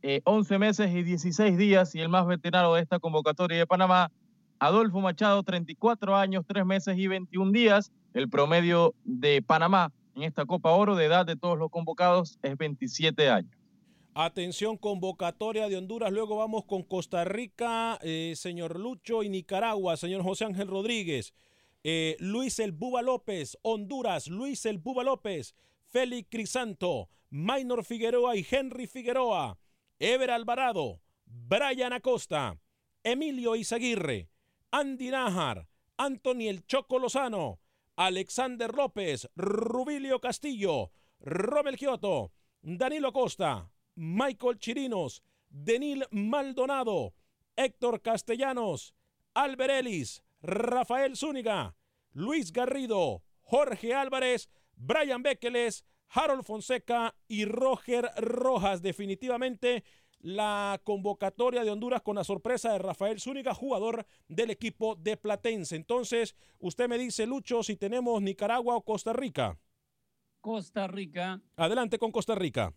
eh, 11 meses y 16 días, y el más veterano de esta convocatoria de Panamá, Adolfo Machado, 34 años, 3 meses y 21 días. El promedio de Panamá en esta Copa Oro de edad de todos los convocados es 27 años. Atención, convocatoria de Honduras. Luego vamos con Costa Rica, eh, señor Lucho, y Nicaragua, señor José Ángel Rodríguez. Eh, Luis El Buba López, Honduras, Luis El Buba López, Félix Crisanto, Maynor Figueroa y Henry Figueroa, Ever Alvarado, Brian Acosta, Emilio Izaguirre, Andy Nájar, Anthony El Choco Lozano, Alexander López, Rubilio Castillo, Romel Kioto, Danilo Costa, Michael Chirinos, Denil Maldonado, Héctor Castellanos, Albert Ellis, Rafael Zúñiga, Luis Garrido, Jorge Álvarez, Brian Bekeles, Harold Fonseca y Roger Rojas. Definitivamente la convocatoria de Honduras con la sorpresa de Rafael Zúñiga, jugador del equipo de Platense. Entonces, usted me dice, Lucho, si tenemos Nicaragua o Costa Rica. Costa Rica. Adelante con Costa Rica.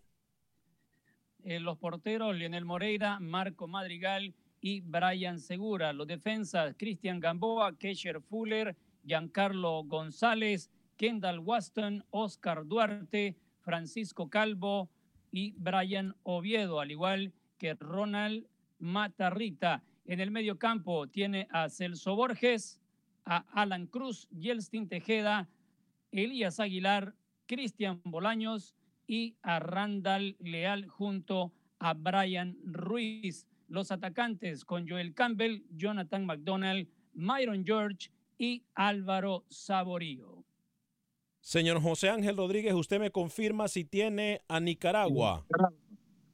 Eh, los porteros, Lionel Moreira, Marco Madrigal y Brian Segura. Los defensas, Cristian Gamboa, Kesher Fuller, Giancarlo González, Kendall Waston, Oscar Duarte, Francisco Calvo y Brian Oviedo, al igual que Ronald Matarrita. En el medio campo tiene a Celso Borges, a Alan Cruz, Yelstin Tejeda, Elías Aguilar, Cristian Bolaños y a Randall Leal junto a Brian Ruiz. Los atacantes con Joel Campbell, Jonathan McDonald, Myron George y Álvaro Saborío. Señor José Ángel Rodríguez, usted me confirma si tiene a Nicaragua.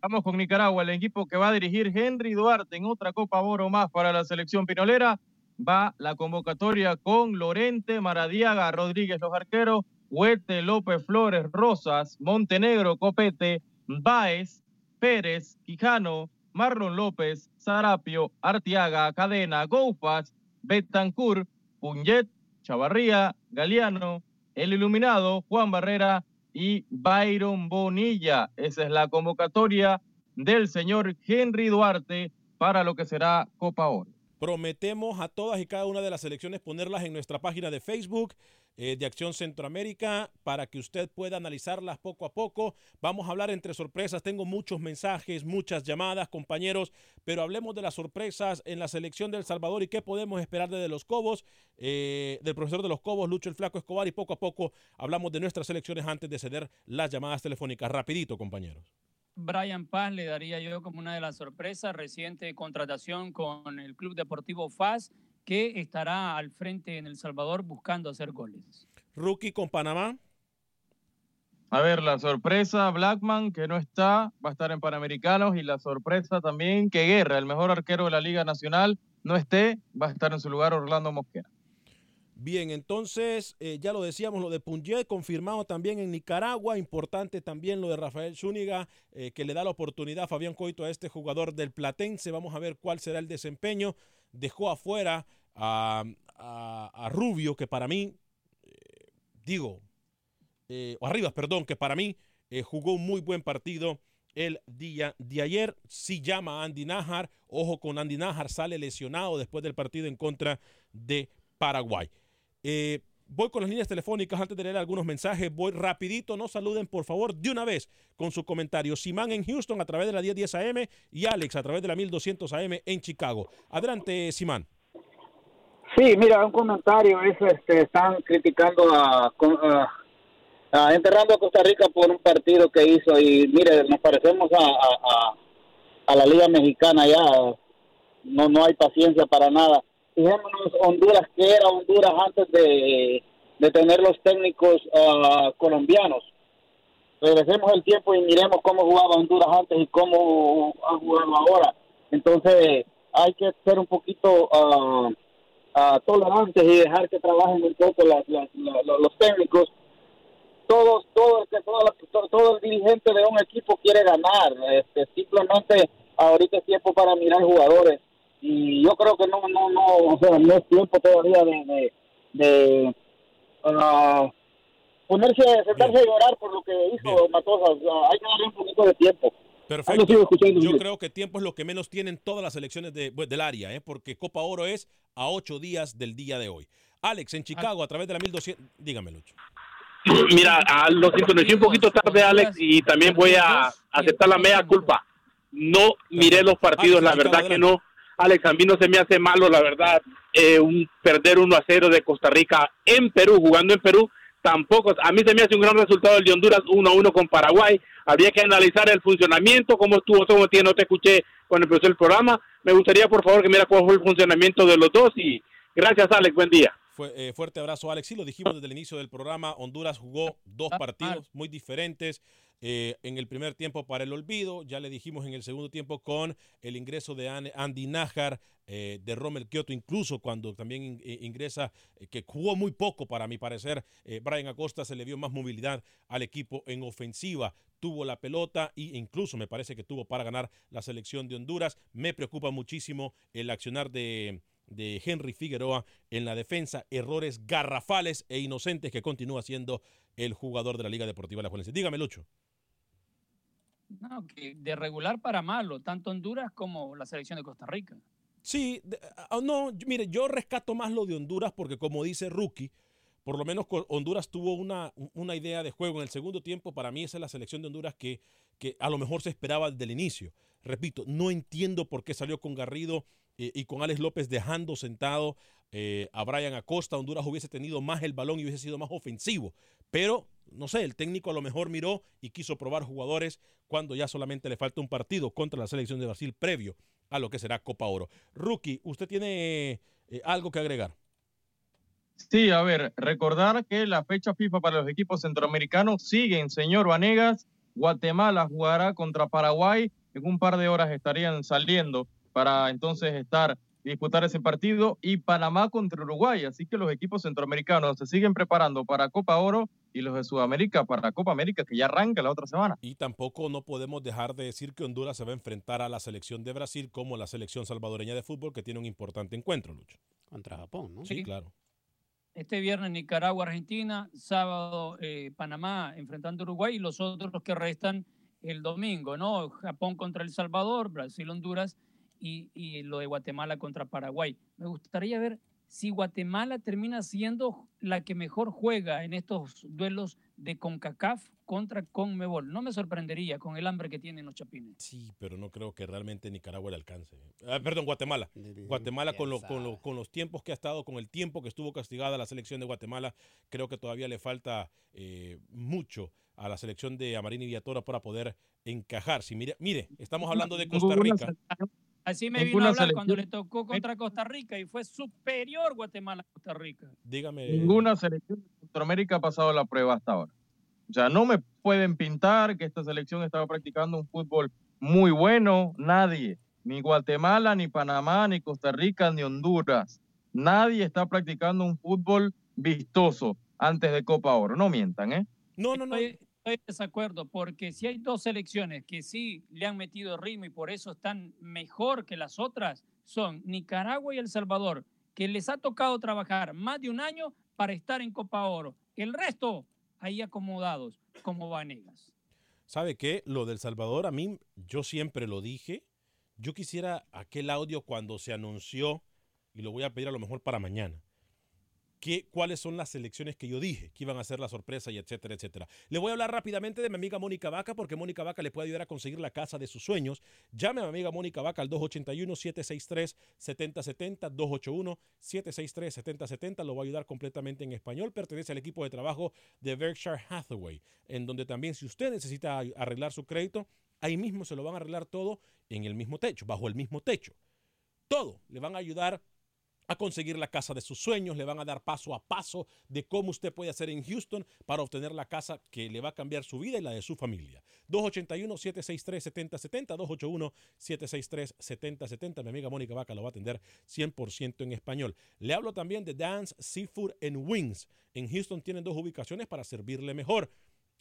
Vamos con Nicaragua, el equipo que va a dirigir Henry Duarte en otra Copa Oro más para la selección pinolera. Va la convocatoria con Lorente, Maradiaga, Rodríguez, los arqueros, Huete, López, Flores, Rosas, Montenegro, Copete, Baez, Pérez, Quijano, Marlon López, Sarapio, Artiaga, Cadena, Goufas, Betancur, Puñet, Chavarría, Galeano, El Iluminado, Juan Barrera y Byron Bonilla. Esa es la convocatoria del señor Henry Duarte para lo que será Copa Oro. Prometemos a todas y cada una de las selecciones ponerlas en nuestra página de Facebook eh, de Acción Centroamérica para que usted pueda analizarlas poco a poco. Vamos a hablar entre sorpresas. Tengo muchos mensajes, muchas llamadas, compañeros, pero hablemos de las sorpresas en la selección del Salvador y qué podemos esperar de los Cobos, eh, del profesor de los Cobos, Lucho el Flaco Escobar, y poco a poco hablamos de nuestras selecciones antes de ceder las llamadas telefónicas. Rapidito, compañeros. Brian Paz le daría yo como una de las sorpresas, reciente contratación con el Club Deportivo FAS, que estará al frente en El Salvador buscando hacer goles. Rookie con Panamá. A ver, la sorpresa, Blackman, que no está, va a estar en Panamericanos, y la sorpresa también que Guerra, el mejor arquero de la Liga Nacional, no esté, va a estar en su lugar Orlando Mosquera. Bien, entonces eh, ya lo decíamos, lo de Punjet confirmado también en Nicaragua, importante también lo de Rafael Zúñiga, eh, que le da la oportunidad a Fabián Coito a este jugador del Platense, vamos a ver cuál será el desempeño, dejó afuera a, a, Rubio, que para mí, eh, digo, o Arribas, perdón, que para mí jugó un muy buen partido el día de ayer. Si llama a Andy Najar, ojo con Andy Najar, sale lesionado después del partido en contra de Paraguay. Eh, voy con las líneas telefónicas antes de leer algunos mensajes. Voy rapidito, no saluden por favor de una vez con su comentario. Simán en Houston a través de la 1010 AM y Alex a través de la 1200 AM en Chicago. Adelante, Simán. Sí, mira, un comentario es, este, están criticando a, a, enterrando a Costa Rica por un partido que hizo y mire, nos parecemos a, a, a la Liga Mexicana ya, no, no hay paciencia para nada fijémonos Honduras, que era Honduras antes de, tener los técnicos ah, colombianos. Regresemos el tiempo y miremos cómo jugaba Honduras antes y cómo ha jugado ahora. Entonces hay que ser un poquito uh, tolerantes y dejar que trabajen un poco los técnicos. Todos, todo, todo, todo, el dirigente de un equipo quiere ganar. Este, simplemente ahorita es tiempo para mirar jugadores y yo creo que no no no o sea, no es tiempo todavía de de, uh, ponerse sentarse a llorar por lo que hizo Matosas hay que darle un poquito de tiempo Perfecto. Yo creo que tiempo es lo que menos tienen todas las elecciones de, pues, del área, ¿eh? porque Copa Oro es a ocho días del día de hoy. Alex, en Chicago, a través de la 1200, dígame, Lucho. Mira, a, lo sintonicé un poquito tarde, Alex, y también voy a aceptar la media culpa. No miré los partidos, la verdad que no Alex, a mí no se me hace malo, la verdad, eh, un perder 1 a 0 de Costa Rica en Perú, jugando en Perú, tampoco, a mí se me hace un gran resultado el de Honduras 1 a 1 con Paraguay, habría que analizar el funcionamiento, cómo estuvo, cómo tiene, no te escuché con el profesor del programa, me gustaría por favor que mira cuál fue el funcionamiento de los dos y Gracias, Alex. Buen día. Eh, fuerte abrazo, Alex. Sí, lo dijimos desde el inicio del programa. Honduras jugó dos partidos muy diferentes. Eh, en el primer tiempo para el olvido, ya le dijimos en el segundo tiempo con el ingreso de Andy Nájar, eh, de Rommel Kioto, incluso cuando también ingresa, que jugó muy poco para mi parecer, Brian Acosta se le dio más movilidad al equipo en ofensiva tuvo la pelota e incluso me parece que tuvo para ganar la selección de Honduras. Me preocupa muchísimo el accionar de, de Henry Figueroa en la defensa, errores garrafales e inocentes que continúa siendo el jugador de la Liga Deportiva La Juelense. Dígame, Lucho. No, que de regular para malo, tanto Honduras como la selección de Costa Rica. Sí, ah, no, mire, yo rescato más lo de Honduras porque como dice Rookie, por lo menos Honduras tuvo una, una, idea de juego en el segundo tiempo. Para mí esa es la selección de Honduras que, que a lo mejor se esperaba desde el inicio. Repito, no entiendo por qué salió con Garrido eh, y con Alex López dejando sentado eh, a Brian Acosta, Honduras hubiese tenido más el balón y hubiese sido más ofensivo. Pero, no sé, el técnico a lo mejor miró y quiso probar jugadores cuando ya solamente le falta un partido contra la selección de Brasil previo a lo que será Copa Oro. Rookie, ¿usted tiene eh, algo que agregar? Sí, a ver, recordar que la fecha FIFA para los equipos centroamericanos siguen, señor Vanegas. Guatemala jugará contra Paraguay. En un par de horas estarían saliendo para entonces estar disputar ese partido y Panamá contra Uruguay. Así que los equipos centroamericanos se siguen preparando para Copa Oro y los de Sudamérica para la Copa América que ya arranca la otra semana. Y tampoco no podemos dejar de decir que Honduras se va a enfrentar a la selección de Brasil como la selección salvadoreña de fútbol que tiene un importante encuentro, Lucho. Contra Japón, ¿no? Sí, claro. Este viernes Nicaragua, Argentina, sábado eh, Panamá enfrentando a Uruguay y los otros los que restan el domingo, ¿no? Japón contra El Salvador, Brasil, Honduras y, lo de Guatemala contra Paraguay. Me gustaría ver si Guatemala termina siendo la que mejor juega en estos duelos de CONCACAF contra CONMEBOL. No me sorprendería con el hambre que tienen los chapines. Sí, pero no creo que realmente Nicaragua le alcance. Ah, perdón, Guatemala. Guatemala con, con, con, los tiempos que ha estado, con el tiempo que estuvo castigada la selección de Guatemala, creo que todavía le falta eh, mucho a la selección de Amarini Villatora para poder encajar. Si mire, mire, estamos hablando de Costa Rica. Así me vino a hablar cuando le tocó contra Costa Rica y fue superior Guatemala a Costa Rica. Dígame. Ninguna selección de Centroamérica ha pasado la prueba hasta ahora. O sea, no me pueden pintar que esta selección estaba practicando un fútbol muy bueno. Nadie. Ni Guatemala, ni Panamá, ni Costa Rica, ni Honduras. Nadie está practicando un fútbol vistoso antes de Copa Oro. No mientan, ¿eh? No, no, no estoy de desacuerdo, porque si hay dos selecciones que sí le han metido ritmo y por eso están mejor que las otras, son Nicaragua y El Salvador, que les ha tocado trabajar más de un año para estar en Copa Oro. El resto, ahí acomodados, como Vanegas. ¿Sabe qué? Lo del Salvador, a mí, yo siempre lo dije. Yo quisiera aquel audio cuando se anunció, y lo voy a pedir a lo mejor para mañana cuáles son las selecciones que yo dije que iban a ser la sorpresa y etcétera, etcétera. Le voy a hablar rápidamente de mi amiga Mónica Vaca porque Mónica Vaca le puede ayudar a conseguir la casa de sus sueños. Llame a mi amiga Mónica Vaca al 281-763-7070, 281-763-7070. Lo va a ayudar completamente en español. Pertenece al equipo de trabajo de Berkshire Hathaway, en donde también si usted necesita arreglar su crédito, ahí mismo se lo van a arreglar todo en el mismo techo, bajo el mismo techo. Todo le van a ayudar a conseguir la casa de sus sueños, le van a dar paso a paso de cómo usted puede hacer en Houston para obtener la casa que le va a cambiar su vida y la de su familia. 281-763-7070, 281-763-7070. Mi amiga Mónica Vaca lo va a atender 100% en español. Le hablo también de Dance Seafood and Wings. En Houston tienen dos ubicaciones para servirle mejor.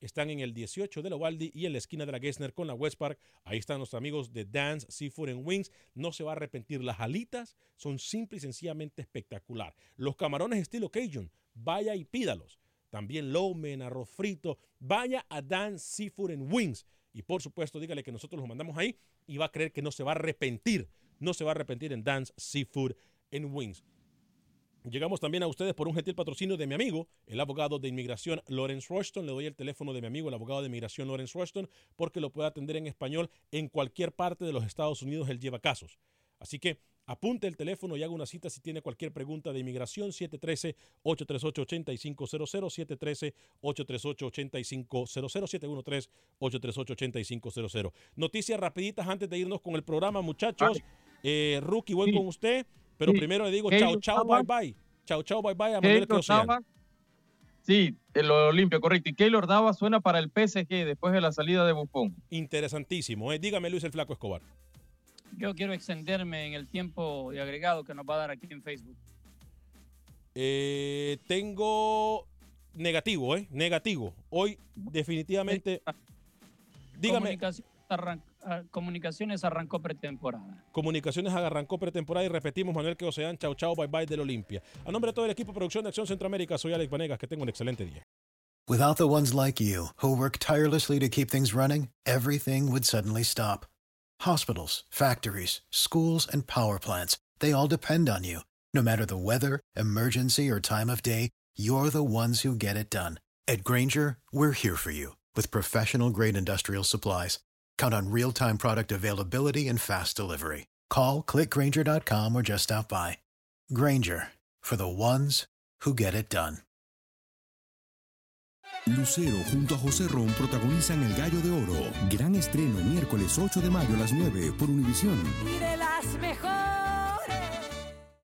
Están en el 18 de la Waldi y en la esquina de la Gessner con la West Park. Ahí están nuestros amigos de Dance Seafood and Wings. No se va a arrepentir. Las alitas son simple y sencillamente espectacular. Los camarones estilo Cajun, vaya y pídalos. También lomen, arroz frito. Vaya a Dance Seafood and Wings. Y por supuesto, dígale que nosotros los mandamos ahí y va a creer que no se va a arrepentir. No se va a arrepentir en Dance Seafood and Wings. Llegamos también a ustedes por un gentil patrocinio de mi amigo, el abogado de inmigración Lawrence Rushton. Le doy el teléfono de mi amigo, el abogado de inmigración Lawrence Rushton, porque lo puede atender en español en cualquier parte de los Estados Unidos. Él lleva casos. Así que apunte el teléfono y haga una cita si tiene cualquier pregunta de inmigración. 713-838-8500, 713-838-8500, 713-838-8500. Noticias rapiditas antes de irnos con el programa, muchachos. Eh, Rookie, voy con usted Pero Sí. primero le digo chao, chao, bye, bye. Chao, chao, bye, bye a Manuel. Sí, el Olimpia, correcto. Y Keylor Navas suena para el PSG después de la salida de Buffon. Interesantísimo. ¿eh? Dígame, Luis el Flaco Escobar. Yo quiero extenderme en el tiempo de agregado que nos va a dar aquí en Facebook. Eh, tengo negativo, ¿eh? Negativo. Hoy definitivamente... Dígame. Comunicaciones, arran- ah, Ah, comunicaciones arrancó pretemporada. Comunicaciones arrancó pretemporada y repetimos Manuel que Ocean, chao chao, bye bye del Olimpia. A nombre de todo el equipo de producción de Acción Centroamérica, soy Alex Vanegas, que tenga un excelente día. Without the ones like you, who work tirelessly to keep things running, everything would suddenly stop. Hospitals, factories, schools, and power plants, they all depend on you. No matter the weather, emergency, or time of day, you're the ones who get it done. At Granger, we're here for you with professional grade industrial supplies. Count on real time product availability and fast delivery. Call clickgranger.com or just stop by. Granger for the ones who get it done. Lucero junto a José Ron protagonizan El Gallo de Oro. Gran estreno miércoles 8 de mayo a las 9 por Univisión. Y de las mejores.